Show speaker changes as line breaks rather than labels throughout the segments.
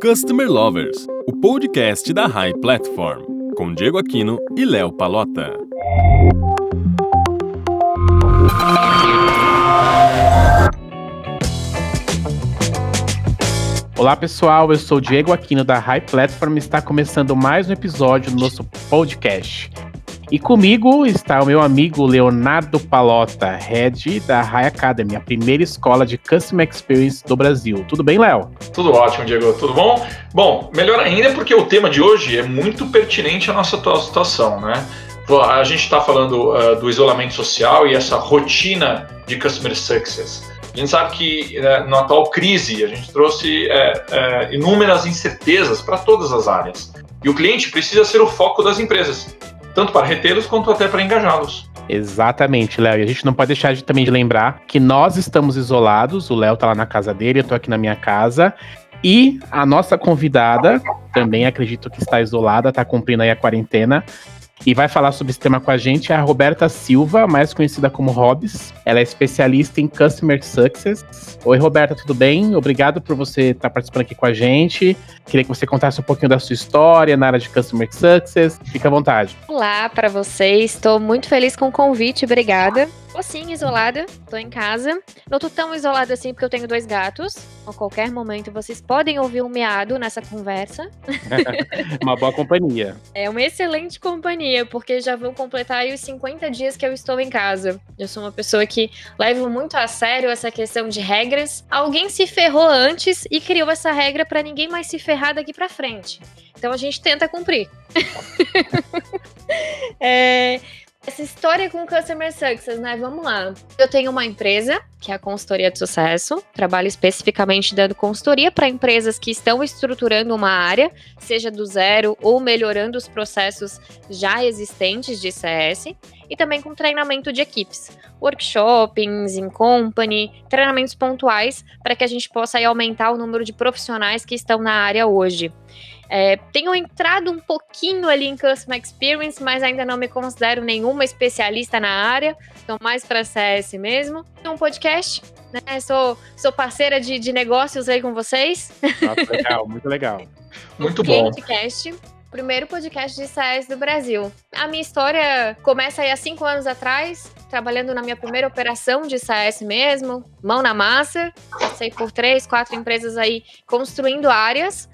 Customer Lovers, o podcast da High Platform, com Diego Aquino e Léo Palota.
Olá pessoal, eu sou Diego Aquino da High Platform e está começando mais um episódio do nosso podcast. E comigo está o meu amigo Leonardo Palota, head da High Academy, a primeira escola de Customer Experience do Brasil. Tudo bem, Léo?
Tudo ótimo, Diego. Tudo bom? Bom, melhor ainda porque o tema de hoje é muito pertinente à nossa atual situação, né? A gente está falando uh, do isolamento social e essa rotina de Customer Success. A gente sabe que uh, na atual crise a gente trouxe uh, inúmeras incertezas para todas as áreas. E o cliente precisa ser o foco das empresas tanto para retê-los quanto até para engajá-los.
Exatamente, Léo. E a gente não pode deixar de, também de lembrar que nós estamos isolados. O Léo tá lá na casa dele, eu tô aqui na minha casa. E a nossa convidada, também acredito que está isolada, está cumprindo aí a quarentena, e vai falar sobre esse tema com a gente é a Roberta Silva, mais conhecida como Hobbs. Ela é especialista em Customer Success. Oi, Roberta, tudo bem? Obrigado por você estar participando aqui com a gente. Queria que você contasse um pouquinho da sua história na área de Customer Success. Fica à vontade.
Olá para vocês, estou muito feliz com o convite, obrigada. Tô sim, isolada, tô em casa. Não tô tão isolada assim porque eu tenho dois gatos. A qualquer momento vocês podem ouvir um meado nessa conversa.
uma boa companhia.
É uma excelente companhia, porque já vão completar aí os 50 dias que eu estou em casa. Eu sou uma pessoa que leva muito a sério essa questão de regras. Alguém se ferrou antes e criou essa regra para ninguém mais se ferrar daqui para frente. Então a gente tenta cumprir. é, essa história com Customer Success, né? Vamos lá. Eu tenho uma empresa, que é a consultoria de sucesso. Trabalho especificamente dando consultoria para empresas que estão estruturando uma área, seja do zero ou melhorando os processos já existentes de CS. E também com treinamento de equipes, workshoppings, in company, treinamentos pontuais para que a gente possa aí, aumentar o número de profissionais que estão na área hoje. É, tenho entrado um pouquinho ali em Customer Experience, mas ainda não me considero nenhuma especialista na área, então mais para CS mesmo. Um podcast, né? Sou, sou parceira de, de negócios aí com vocês.
Nossa, legal, muito legal.
muito bom.
Podcast primeiro podcast de CS do Brasil. A minha história começa aí há cinco anos atrás, trabalhando na minha primeira operação de SAS mesmo, mão na massa. Passei por três, quatro empresas aí construindo áreas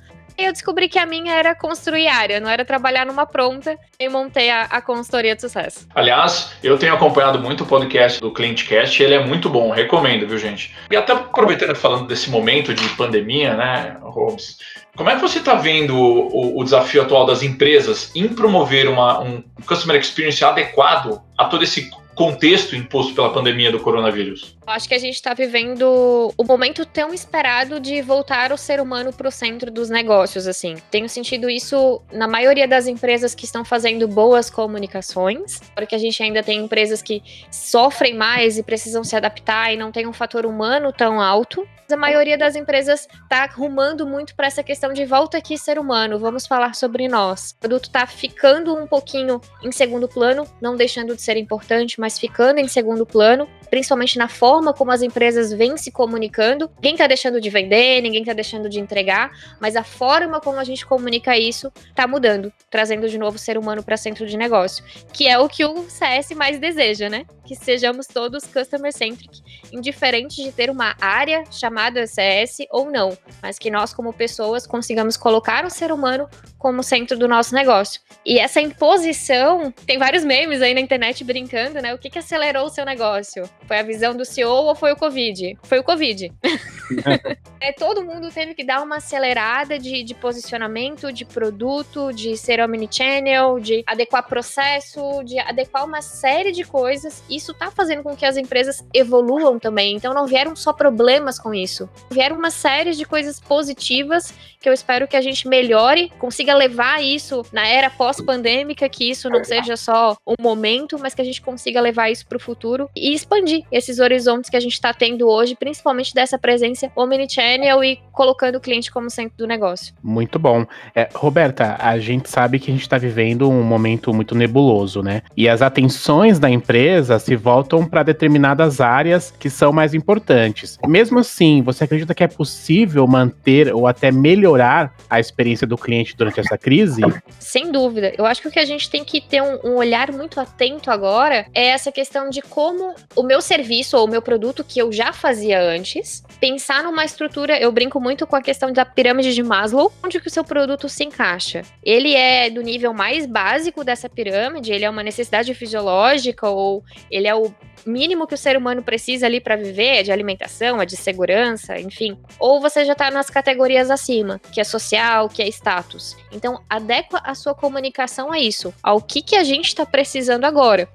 eu descobri que a minha era construir área, não era trabalhar numa pronta e montei a, a consultoria de sucesso.
Aliás, eu tenho acompanhado muito o podcast do ClientCast, ele é muito bom, recomendo, viu, gente? E até aproveitando falando desse momento de pandemia, né, Robs, como é que você está vendo o, o, desafio atual das empresas em promover uma, um customer experience adequado a todo esse contexto imposto pela pandemia do coronavírus?
Acho que a gente está vivendo o momento tão esperado de voltar o ser humano para o centro dos negócios, assim. Tenho sentido isso na maioria das empresas que estão fazendo boas comunicações, porque a gente ainda tem empresas que sofrem mais e precisam se adaptar e não tem um fator humano tão alto a maioria das empresas está rumando muito para essa questão de volta aqui ser humano, vamos falar sobre nós. O produto está ficando um pouquinho em segundo plano, não deixando de ser importante, mas ficando em segundo plano, principalmente na forma como as empresas vêm se comunicando. Ninguém está deixando de vender, ninguém está deixando de entregar, mas a forma como a gente comunica isso está mudando, trazendo de novo o ser humano para centro de negócio, que é o que o CS mais deseja, né? Que sejamos todos customer centric, indiferente de ter uma área chamada CS ou não, mas que nós, como pessoas, consigamos colocar o ser humano como centro do nosso negócio. E essa imposição, tem vários memes aí na internet brincando, né? O que, que acelerou o seu negócio? Foi a visão do CEO ou foi o Covid? Foi o Covid. é, todo mundo teve que dar uma acelerada de, de posicionamento, de produto, de ser omnichannel, de adequar processo, de adequar uma série de coisas. Isso tá fazendo com que as empresas evoluam também. Então não vieram só problemas com isso isso. Vieram uma série de coisas positivas que eu espero que a gente melhore, consiga levar isso na era pós-pandêmica, que isso não seja só um momento, mas que a gente consiga levar isso para o futuro e expandir esses horizontes que a gente está tendo hoje, principalmente dessa presença omnichannel e colocando o cliente como centro do negócio.
Muito bom. É, Roberta, a gente sabe que a gente está vivendo um momento muito nebuloso, né? E as atenções da empresa se voltam para determinadas áreas que são mais importantes. Mesmo assim, você acredita que é possível manter ou até melhorar a experiência do cliente durante essa crise?
Sem dúvida. Eu acho que o que a gente tem que ter um, um olhar muito atento agora é essa questão de como o meu serviço ou o meu produto que eu já fazia antes, pensar numa estrutura, eu brinco muito com a questão da pirâmide de Maslow, onde que o seu produto se encaixa. Ele é do nível mais básico dessa pirâmide, ele é uma necessidade fisiológica ou ele é o mínimo que o ser humano precisa ali para viver, é de alimentação, é de segurança, enfim. Ou você já tá nas categorias acima, que é social, que é status. Então, adequa a sua comunicação a isso, ao que que a gente está precisando agora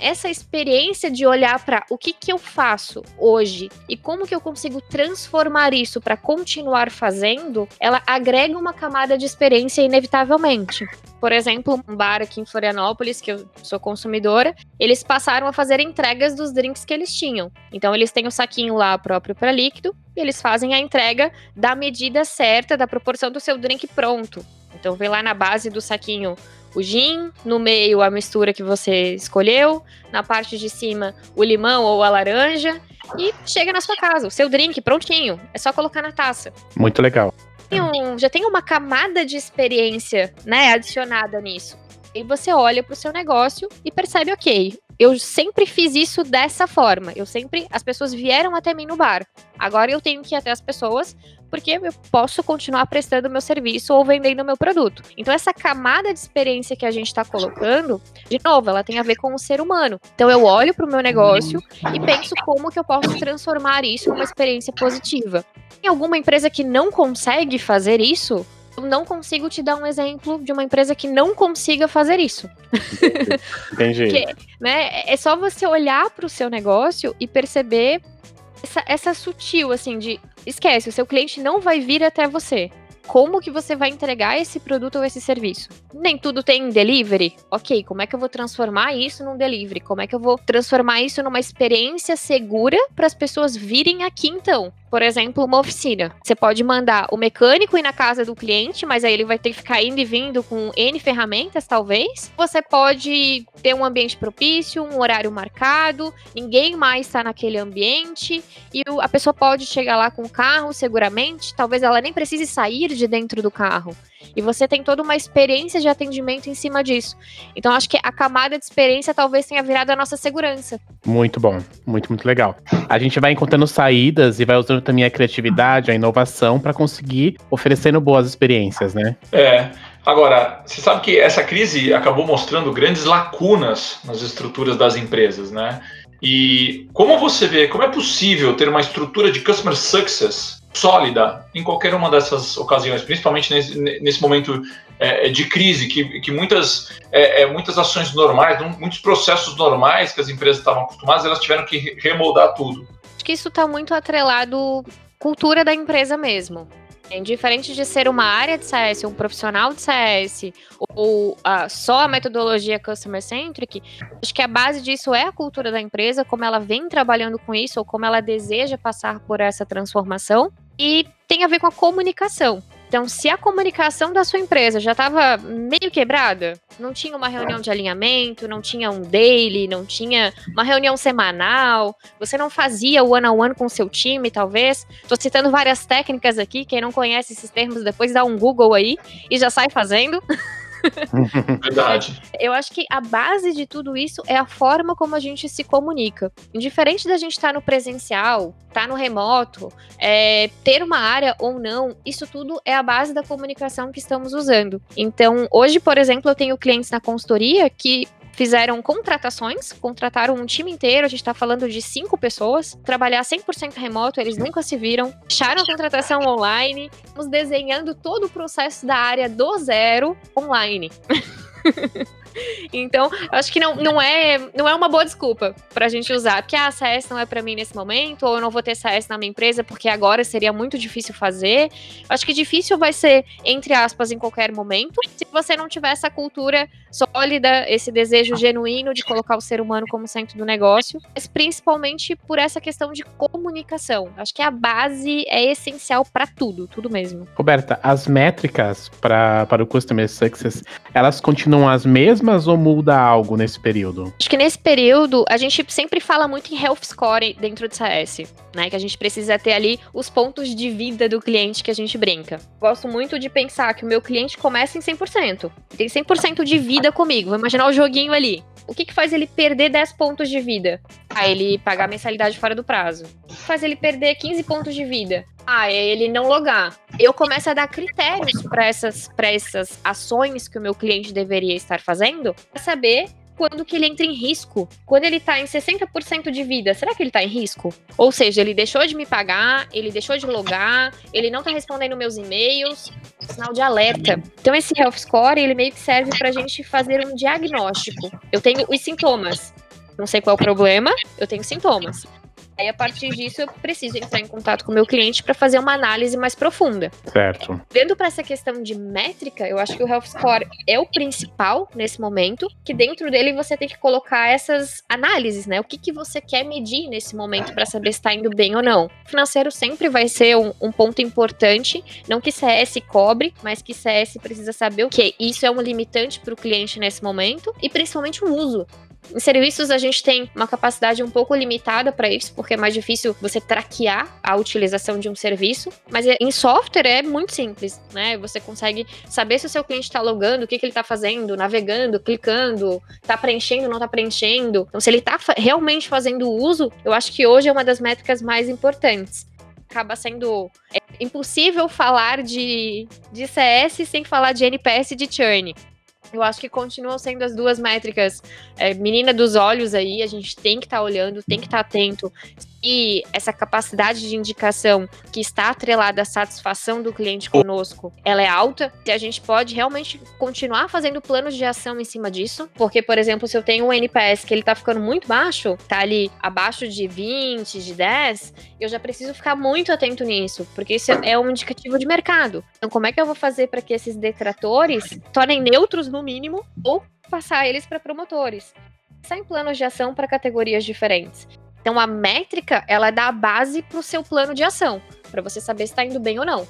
essa experiência de olhar para o que, que eu faço hoje e como que eu consigo transformar isso para continuar fazendo, ela agrega uma camada de experiência inevitavelmente. Por exemplo, um bar aqui em Florianópolis, que eu sou consumidora, eles passaram a fazer entregas dos drinks que eles tinham. Então, eles têm o saquinho lá próprio para líquido e eles fazem a entrega da medida certa, da proporção do seu drink pronto. Então, vem lá na base do saquinho o gin, no meio a mistura que você escolheu, na parte de cima o limão ou a laranja e chega na sua casa, o seu drink prontinho, é só colocar na taça.
Muito legal.
Um, já tem uma camada de experiência, né, adicionada nisso. E você olha para o seu negócio e percebe, ok, eu sempre fiz isso dessa forma. Eu sempre, as pessoas vieram até mim no bar. Agora eu tenho que ir até as pessoas porque eu posso continuar prestando meu serviço ou vendendo meu produto. Então, essa camada de experiência que a gente está colocando, de novo, ela tem a ver com o ser humano. Então, eu olho para o meu negócio e penso como que eu posso transformar isso numa experiência positiva. Tem alguma empresa que não consegue fazer isso? Eu não consigo te dar um exemplo de uma empresa que não consiga fazer isso.
Entendi. Porque,
né, é só você olhar para o seu negócio e perceber essa, essa sutil, assim, de esquece, o seu cliente não vai vir até você. Como que você vai entregar esse produto ou esse serviço? Nem tudo tem delivery? Ok, como é que eu vou transformar isso num delivery? Como é que eu vou transformar isso numa experiência segura para as pessoas virem aqui então? Por exemplo, uma oficina. Você pode mandar o mecânico ir na casa do cliente, mas aí ele vai ter que ficar indo e vindo com N ferramentas, talvez. Você pode ter um ambiente propício, um horário marcado, ninguém mais está naquele ambiente e a pessoa pode chegar lá com o carro seguramente, talvez ela nem precise sair de dentro do carro. E você tem toda uma experiência de atendimento em cima disso. Então, acho que a camada de experiência talvez tenha virado a nossa segurança.
Muito bom, muito, muito legal. A gente vai encontrando saídas e vai usando também a criatividade, a inovação para conseguir oferecendo boas experiências, né?
É. Agora, você sabe que essa crise acabou mostrando grandes lacunas nas estruturas das empresas, né? E como você vê, como é possível ter uma estrutura de customer success sólida em qualquer uma dessas ocasiões, principalmente nesse, nesse momento é, de crise, que, que muitas, é, é muitas ações normais, muitos processos normais que as empresas estavam acostumadas, elas tiveram que remoldar tudo.
Acho que isso está muito atrelado cultura da empresa mesmo. É diferente de ser uma área de CS, um profissional de CS, ou uh, só a metodologia customer centric, acho que a base disso é a cultura da empresa, como ela vem trabalhando com isso, ou como ela deseja passar por essa transformação, e tem a ver com a comunicação. Então, se a comunicação da sua empresa já estava meio quebrada, não tinha uma reunião de alinhamento, não tinha um daily, não tinha uma reunião semanal, você não fazia o one-on-one -on -one com seu time, talvez. Estou citando várias técnicas aqui, quem não conhece esses termos, depois dá um Google aí e já sai fazendo.
Verdade.
Eu acho que a base de tudo isso é a forma como a gente se comunica. Indiferente da gente estar tá no presencial, estar tá no remoto, é, ter uma área ou não, isso tudo é a base da comunicação que estamos usando. Então, hoje, por exemplo, eu tenho clientes na consultoria que fizeram contratações, contrataram um time inteiro, a gente está falando de cinco pessoas, trabalhar 100% remoto, eles nunca se viram, fecharam a contratação online, estamos desenhando todo o processo da área do zero online. Então, acho que não, não, é, não é uma boa desculpa pra gente usar. Porque a ah, CS não é para mim nesse momento, ou eu não vou ter CS na minha empresa porque agora seria muito difícil fazer. Acho que difícil vai ser, entre aspas, em qualquer momento, se você não tiver essa cultura sólida, esse desejo genuíno de colocar o ser humano como centro do negócio, mas principalmente por essa questão de comunicação. Acho que a base é essencial para tudo, tudo mesmo.
Roberta, as métricas pra, para o Customer Success, elas continuam as mesmas? Mesmas ou muda algo nesse período?
Acho que nesse período a gente sempre fala muito em health score dentro do CS, né? Que a gente precisa ter ali os pontos de vida do cliente que a gente brinca. Gosto muito de pensar que o meu cliente começa em 100%. Tem 100% de vida comigo. Vou imaginar o joguinho ali. O que, que faz ele perder 10 pontos de vida? Ah, ele pagar a mensalidade fora do prazo. O que faz ele perder 15 pontos de vida? Ah, é ele não logar. Eu começo a dar critérios para essas, essas ações que o meu cliente deveria estar fazendo para saber quando que ele entra em risco. Quando ele tá em 60% de vida, será que ele tá em risco? Ou seja, ele deixou de me pagar, ele deixou de logar, ele não tá respondendo meus e-mails, sinal de alerta. Então esse health score, ele meio que serve pra gente fazer um diagnóstico. Eu tenho os sintomas. Não sei qual é o problema, eu tenho sintomas. Aí, a partir disso, eu preciso entrar em contato com o meu cliente para fazer uma análise mais profunda.
Certo.
Vendo para essa questão de métrica, eu acho que o Health Score é o principal nesse momento, que dentro dele você tem que colocar essas análises, né? O que, que você quer medir nesse momento para saber se está indo bem ou não. O financeiro sempre vai ser um, um ponto importante, não que CS cobre, mas que CS precisa saber o que. Isso é um limitante para o cliente nesse momento e principalmente o uso. Em serviços, a gente tem uma capacidade um pouco limitada para isso, porque é mais difícil você traquear a utilização de um serviço. Mas é, em software é muito simples, né? Você consegue saber se o seu cliente está logando, o que, que ele está fazendo, navegando, clicando, está preenchendo, não está preenchendo. Então, se ele está realmente fazendo uso, eu acho que hoje é uma das métricas mais importantes acaba sendo é, impossível falar de, de CS sem falar de NPS e de churn. Eu acho que continuam sendo as duas métricas. É, menina dos olhos aí, a gente tem que estar tá olhando, tem que estar tá atento e essa capacidade de indicação que está atrelada à satisfação do cliente conosco, ela é alta, se a gente pode realmente continuar fazendo planos de ação em cima disso, porque, por exemplo, se eu tenho um NPS que ele tá ficando muito baixo, tá ali abaixo de 20, de 10, eu já preciso ficar muito atento nisso, porque isso é um indicativo de mercado. Então, como é que eu vou fazer para que esses detratores tornem neutros no mínimo ou passar eles para promotores? Sai em planos de ação para categorias diferentes. Então a métrica, ela dá a base para o seu plano de ação, para você saber se está indo bem ou não.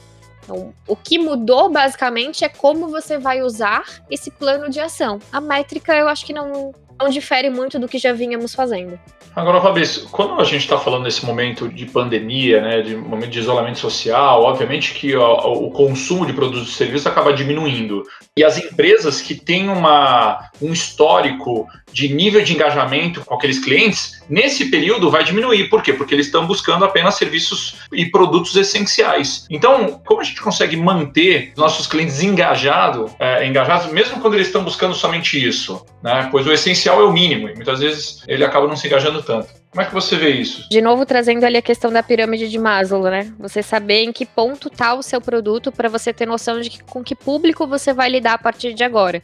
Então, o que mudou basicamente é como você vai usar esse plano de ação. A métrica eu acho que não, não difere muito do que já vínhamos fazendo.
Agora, Fabrício, quando a gente está falando desse momento de pandemia, né, de momento de isolamento social, obviamente que o, o consumo de produtos e serviços acaba diminuindo. E as empresas que têm uma, um histórico de nível de engajamento com aqueles clientes, nesse período vai diminuir. Por quê? Porque eles estão buscando apenas serviços e produtos essenciais. Então, como a gente consegue manter nossos clientes engajado, é, engajados, mesmo quando eles estão buscando somente isso? Né? Pois o essencial é o mínimo, e muitas vezes ele acaba não se engajando tanto. Como é que você vê isso?
De novo, trazendo ali a questão da pirâmide de Maslow, né? Você saber em que ponto está o seu produto para você ter noção de que, com que público você vai lidar a partir de agora.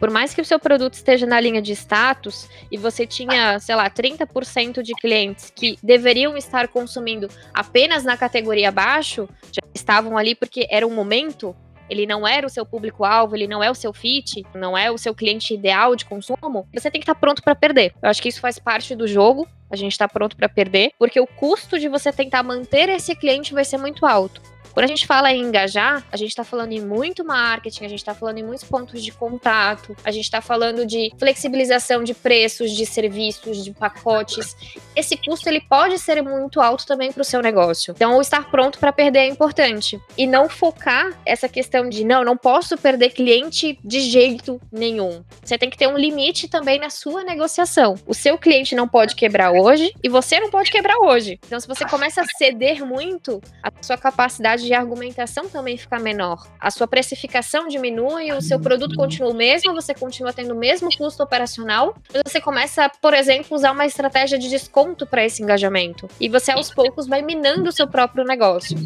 Por mais que o seu produto esteja na linha de status e você tinha, sei lá, 30% de clientes que deveriam estar consumindo apenas na categoria abaixo, já estavam ali porque era um momento, ele não era o seu público-alvo, ele não é o seu fit, não é o seu cliente ideal de consumo, você tem que estar tá pronto para perder. Eu acho que isso faz parte do jogo, a gente está pronto para perder, porque o custo de você tentar manter esse cliente vai ser muito alto. Quando a gente fala em engajar, a gente está falando em muito marketing, a gente está falando em muitos pontos de contato, a gente está falando de flexibilização de preços, de serviços, de pacotes. Esse custo ele pode ser muito alto também para o seu negócio. Então, estar pronto para perder é importante e não focar essa questão de não, não posso perder cliente de jeito nenhum. Você tem que ter um limite também na sua negociação. O seu cliente não pode quebrar hoje e você não pode quebrar hoje. Então, se você começa a ceder muito, a sua capacidade de argumentação também fica menor. A sua precificação diminui, o seu produto continua o mesmo, você continua tendo o mesmo custo operacional, mas você começa, por exemplo, usar uma estratégia de desconto para esse engajamento. E você aos poucos vai minando o seu próprio negócio.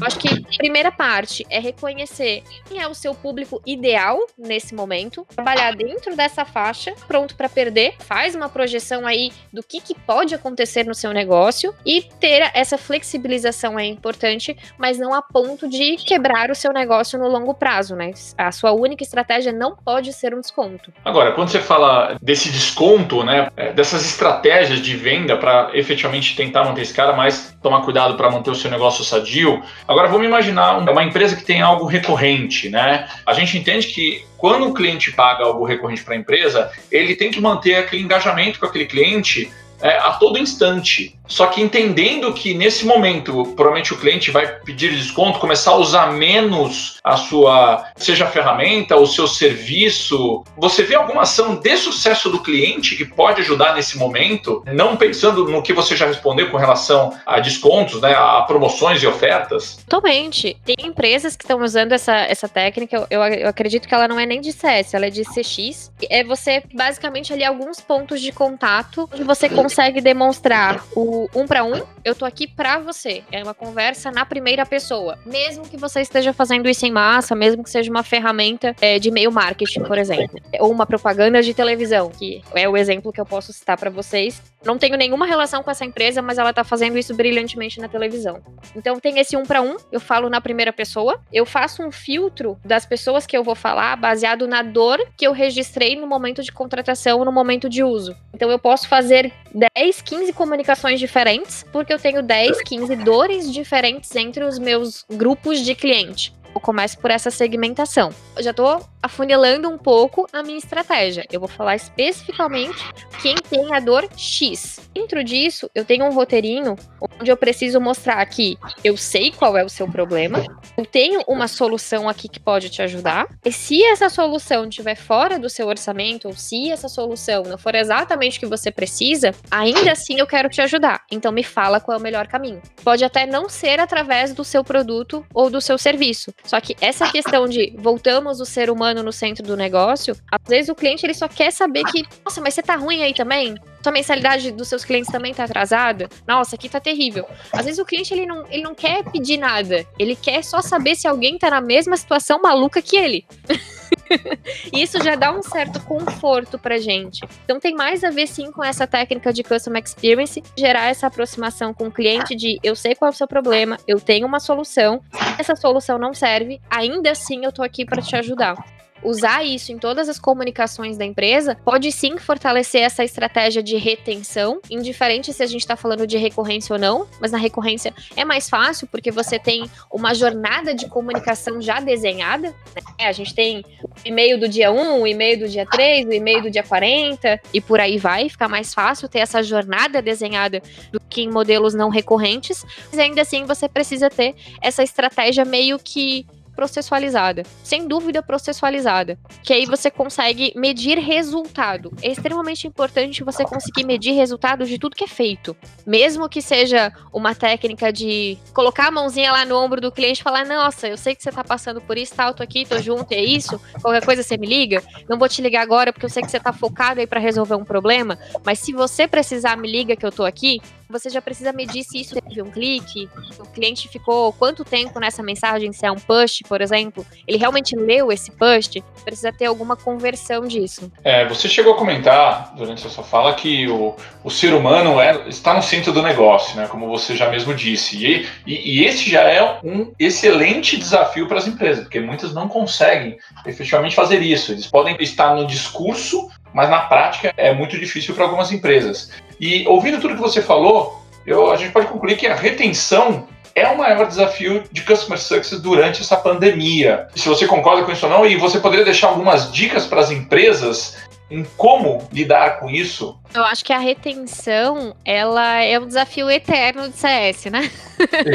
Eu acho que a primeira parte é reconhecer quem é o seu público ideal nesse momento, trabalhar dentro dessa faixa, pronto para perder, faz uma projeção aí do que, que pode acontecer no seu negócio e ter essa flexibilização é importante, mas não a ponto de quebrar o seu negócio no longo prazo, né? A sua única estratégia não pode ser um desconto.
Agora, quando você fala desse desconto, né, é, dessas estratégias de venda para efetivamente tentar manter esse cara, mas tomar cuidado para manter o seu negócio sadio. Agora, vamos imaginar uma empresa que tem algo recorrente, né? A gente entende que quando o cliente paga algo recorrente para a empresa, ele tem que manter aquele engajamento com aquele cliente é, a todo instante. Só que entendendo que nesse momento, provavelmente o cliente vai pedir desconto, começar a usar menos a sua, seja a ferramenta, o seu serviço, você vê alguma ação de sucesso do cliente que pode ajudar nesse momento, não pensando no que você já respondeu com relação a descontos, né, a promoções e ofertas?
Totalmente. Tem empresas que estão usando essa, essa técnica, eu, eu acredito que ela não é nem de CS, ela é de CX. É você, basicamente, ali alguns pontos de contato que você consegue demonstrar o um para um, eu tô aqui para você. É uma conversa na primeira pessoa. Mesmo que você esteja fazendo isso em massa, mesmo que seja uma ferramenta é, de e-mail marketing, por exemplo. Ou uma propaganda de televisão, que é o exemplo que eu posso citar para vocês. Não tenho nenhuma relação com essa empresa, mas ela tá fazendo isso brilhantemente na televisão. Então tem esse um para um, eu falo na primeira pessoa, eu faço um filtro das pessoas que eu vou falar baseado na dor que eu registrei no momento de contratação, no momento de uso. Então eu posso fazer 10, 15 comunicações diferentes, porque eu tenho 10, 15 dores diferentes entre os meus grupos de cliente. Eu começo por essa segmentação. Eu já tô afunilando um pouco a minha estratégia. Eu vou falar especificamente quem tem a dor X. Dentro disso, eu tenho um roteirinho onde eu preciso mostrar que eu sei qual é o seu problema, eu tenho uma solução aqui que pode te ajudar. E se essa solução estiver fora do seu orçamento, ou se essa solução não for exatamente o que você precisa, ainda assim eu quero te ajudar. Então me fala qual é o melhor caminho. Pode até não ser através do seu produto ou do seu serviço. Só que essa questão de voltamos o ser humano no centro do negócio, às vezes o cliente ele só quer saber que, nossa, mas você tá ruim aí também? Sua mensalidade dos seus clientes também tá atrasada? Nossa, aqui tá terrível. Às vezes o cliente ele não, ele não quer pedir nada, ele quer só saber se alguém tá na mesma situação maluca que ele. Isso já dá um certo conforto pra gente. Então tem mais a ver sim com essa técnica de customer experience, gerar essa aproximação com o cliente de eu sei qual é o seu problema, eu tenho uma solução, essa solução não serve, ainda assim eu tô aqui para te ajudar usar isso em todas as comunicações da empresa pode sim fortalecer essa estratégia de retenção, indiferente se a gente está falando de recorrência ou não, mas na recorrência é mais fácil porque você tem uma jornada de comunicação já desenhada. Né? A gente tem o e-mail do dia 1, o e-mail do dia 3, o e-mail do dia 40 e por aí vai. Fica mais fácil ter essa jornada desenhada do que em modelos não recorrentes, mas ainda assim você precisa ter essa estratégia meio que processualizada. Sem dúvida processualizada. Que aí você consegue medir resultado. É extremamente importante você conseguir medir resultado de tudo que é feito. Mesmo que seja uma técnica de colocar a mãozinha lá no ombro do cliente e falar: Nossa, eu sei que você tá passando por isso, tá, eu tô aqui, tô junto, é isso. Qualquer coisa você me liga. Não vou te ligar agora porque eu sei que você tá focado aí para resolver um problema. Mas se você precisar, me liga que eu tô aqui você já precisa medir se isso teve um clique, o cliente ficou quanto tempo nessa mensagem, se é um push, por exemplo, ele realmente leu esse push, precisa ter alguma conversão disso.
É, você chegou a comentar durante a sua fala que o, o ser humano é, está no centro do negócio, né, como você já mesmo disse, e, e, e esse já é um excelente desafio para as empresas, porque muitas não conseguem efetivamente fazer isso, eles podem estar no discurso, mas na prática é muito difícil para algumas empresas. E ouvindo tudo que você falou, eu, a gente pode concluir que a retenção é o maior desafio de Customer Success durante essa pandemia. Se você concorda com isso ou não, e você poderia deixar algumas dicas para as empresas em como lidar com isso?
Eu acho que a retenção, ela é um desafio eterno de CS, né?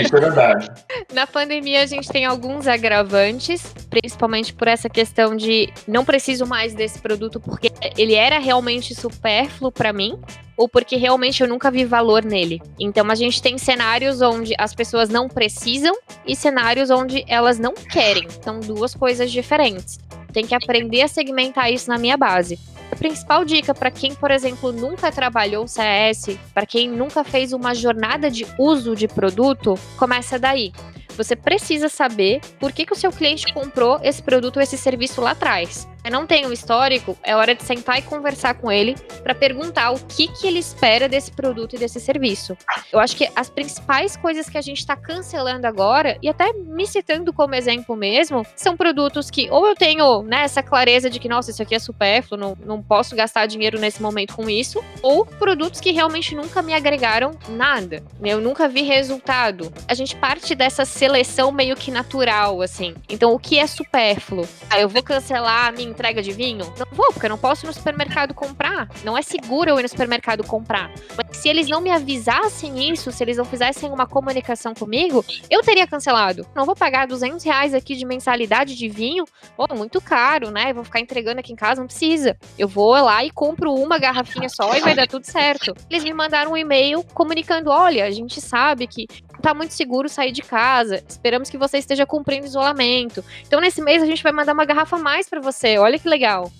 Isso é verdade.
Na pandemia a gente tem alguns agravantes, principalmente por essa questão de não preciso mais desse produto porque ele era realmente supérfluo para mim ou porque realmente eu nunca vi valor nele. Então a gente tem cenários onde as pessoas não precisam e cenários onde elas não querem. São duas coisas diferentes. Tem que aprender a segmentar isso na minha base. A principal dica para quem, por exemplo, nunca trabalhou CS, para quem nunca fez uma jornada de uso de produto, começa daí. Você precisa saber por que, que o seu cliente comprou esse produto ou esse serviço lá atrás. Não tem um histórico, é hora de sentar e conversar com ele para perguntar o que, que ele espera desse produto e desse serviço. Eu acho que as principais coisas que a gente está cancelando agora, e até me citando como exemplo mesmo, são produtos que ou eu tenho né, essa clareza de que, nossa, isso aqui é supérfluo, não, não posso gastar dinheiro nesse momento com isso, ou produtos que realmente nunca me agregaram nada. Eu nunca vi resultado. A gente parte dessa seleção meio que natural, assim. Então, o que é supérfluo? Ah, eu vou cancelar a minha entrega de vinho? Não vou, porque eu não posso ir no supermercado comprar. Não é seguro eu ir no supermercado comprar. Mas se eles não me avisassem isso, se eles não fizessem uma comunicação comigo, eu teria cancelado. Não vou pagar 200 reais aqui de mensalidade de vinho. Pô, muito caro, né? Eu vou ficar entregando aqui em casa, não precisa. Eu vou lá e compro uma garrafinha só e vai dar tudo certo. Eles me mandaram um e-mail comunicando: olha, a gente sabe que tá muito seguro sair de casa. Esperamos que você esteja cumprindo isolamento. Então, nesse mês, a gente vai mandar uma garrafa a mais para você. Olha que legal.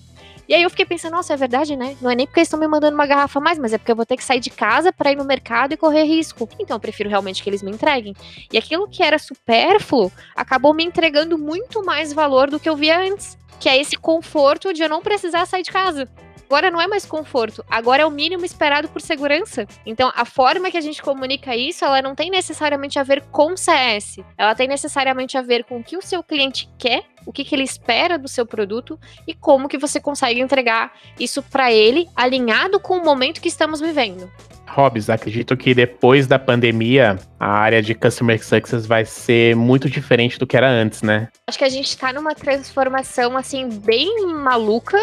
E aí eu fiquei pensando, nossa, é verdade, né? Não é nem porque eles estão me mandando uma garrafa a mais, mas é porque eu vou ter que sair de casa para ir no mercado e correr risco. Então eu prefiro realmente que eles me entreguem. E aquilo que era supérfluo acabou me entregando muito mais valor do que eu via antes, que é esse conforto de eu não precisar sair de casa. Agora não é mais conforto, agora é o mínimo esperado por segurança. Então, a forma que a gente comunica isso, ela não tem necessariamente a ver com CS. Ela tem necessariamente a ver com o que o seu cliente quer, o que, que ele espera do seu produto e como que você consegue entregar isso para ele, alinhado com o momento que estamos vivendo.
Hobbs, acredito que depois da pandemia, a área de Customer Success vai ser muito diferente do que era antes, né?
Acho que a gente tá numa transformação, assim, bem maluca.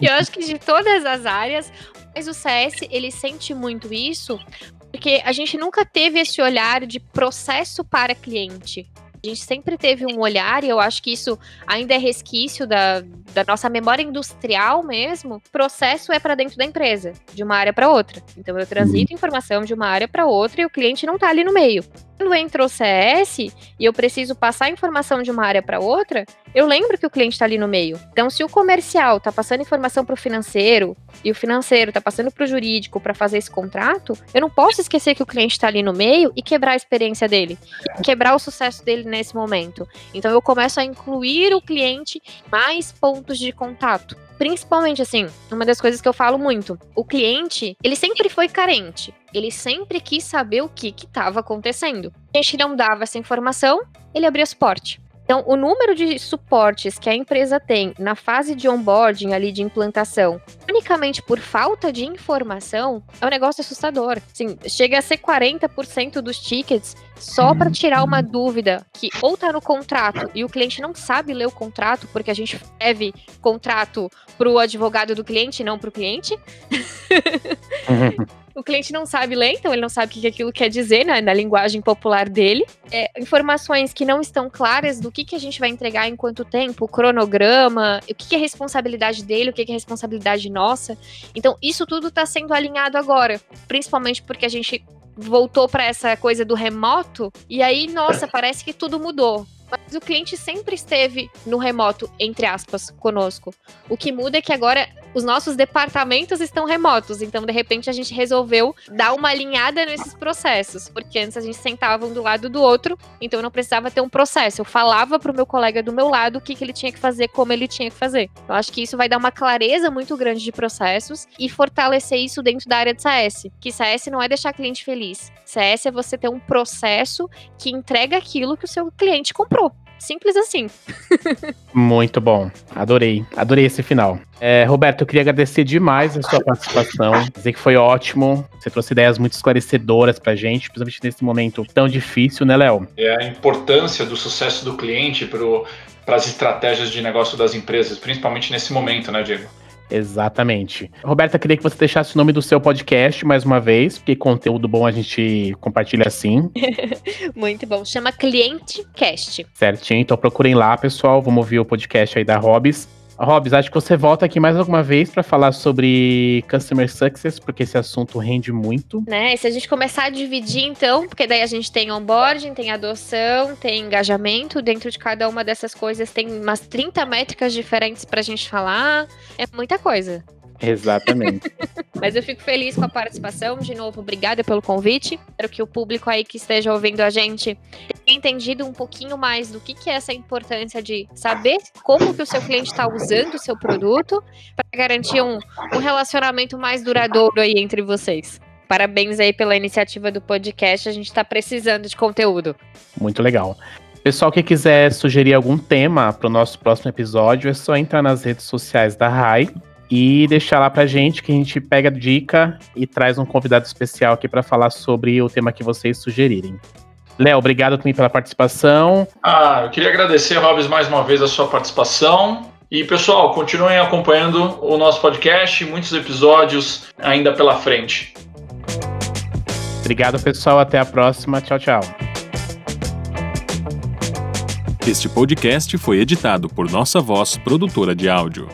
e eu acho que de todas as áreas, mas o CS, ele sente muito isso, porque a gente nunca teve esse olhar de processo para cliente. A gente sempre teve um olhar, e eu acho que isso ainda é resquício da, da nossa memória industrial mesmo. O processo é para dentro da empresa, de uma área para outra. Então eu transito informação de uma área para outra e o cliente não está ali no meio. Quando entra o CS e eu preciso passar informação de uma área para outra, eu lembro que o cliente está ali no meio. Então, se o comercial está passando informação para o financeiro e o financeiro está passando para o jurídico para fazer esse contrato, eu não posso esquecer que o cliente está ali no meio e quebrar a experiência dele, quebrar o sucesso dele nesse momento. Então, eu começo a incluir o cliente mais pontos de contato principalmente assim, uma das coisas que eu falo muito, o cliente, ele sempre foi carente. Ele sempre quis saber o que estava acontecendo. A gente não dava essa informação, ele abria suporte. Então, o número de suportes que a empresa tem na fase de onboarding ali de implantação, unicamente por falta de informação, é um negócio assustador. Assim, chega a ser 40% dos tickets só para tirar uma dúvida que ou tá no contrato e o cliente não sabe ler o contrato, porque a gente deve contrato para o advogado do cliente, não para o cliente. o cliente não sabe ler, então ele não sabe o que aquilo quer dizer né, na linguagem popular dele. É, informações que não estão claras do que, que a gente vai entregar em quanto tempo, o cronograma, o que, que é responsabilidade dele, o que, que é responsabilidade nossa. Então, isso tudo está sendo alinhado agora, principalmente porque a gente voltou para essa coisa do remoto, e aí, nossa, parece que tudo mudou. Mas o cliente sempre esteve no remoto, entre aspas, conosco. O que muda é que agora os nossos departamentos estão remotos. Então, de repente, a gente resolveu dar uma alinhada nesses processos. Porque antes a gente sentava um do lado do outro, então não precisava ter um processo. Eu falava pro meu colega do meu lado o que, que ele tinha que fazer, como ele tinha que fazer. Eu acho que isso vai dar uma clareza muito grande de processos e fortalecer isso dentro da área de CS. Que CS não é deixar cliente feliz. CS é você ter um processo que entrega aquilo que o seu cliente comprou. Simples assim.
Muito bom. Adorei. Adorei esse final. É, Roberto, eu queria agradecer demais a sua participação. Dizer que foi ótimo. Você trouxe ideias muito esclarecedoras pra gente, principalmente nesse momento tão difícil, né, Léo?
É a importância do sucesso do cliente para as estratégias de negócio das empresas, principalmente nesse momento, né, Diego?
Exatamente. Roberta, queria que você deixasse o nome do seu podcast mais uma vez, porque conteúdo bom a gente compartilha assim.
Muito bom. Chama Cliente Cast.
Certinho. Então procurem lá, pessoal. Vamos ouvir o podcast aí da Hobbs. Robs, acho que você volta aqui mais alguma vez para falar sobre Customer Success, porque esse assunto rende muito.
Né? E se a gente começar a dividir, então, porque daí a gente tem onboarding, tem adoção, tem engajamento, dentro de cada uma dessas coisas tem umas 30 métricas diferentes para a gente falar. É muita coisa.
Exatamente.
Mas eu fico feliz com a participação. De novo, obrigada pelo convite. Espero que o público aí que esteja ouvindo a gente tenha entendido um pouquinho mais do que, que é essa importância de saber como que o seu cliente está usando o seu produto para garantir um, um relacionamento mais duradouro aí entre vocês. Parabéns aí pela iniciativa do podcast. A gente está precisando de conteúdo.
Muito legal. Pessoal que quiser sugerir algum tema para o nosso próximo episódio, é só entrar nas redes sociais da RAI e deixar lá pra gente que a gente pega dica e traz um convidado especial aqui para falar sobre o tema que vocês sugerirem. Léo, obrigado também pela participação.
Ah, eu queria agradecer, Robes, mais uma vez a sua participação. E pessoal, continuem acompanhando o nosso podcast, muitos episódios ainda pela frente.
Obrigado, pessoal. Até a próxima. Tchau, tchau.
Este podcast foi editado por Nossa Voz, produtora de áudio.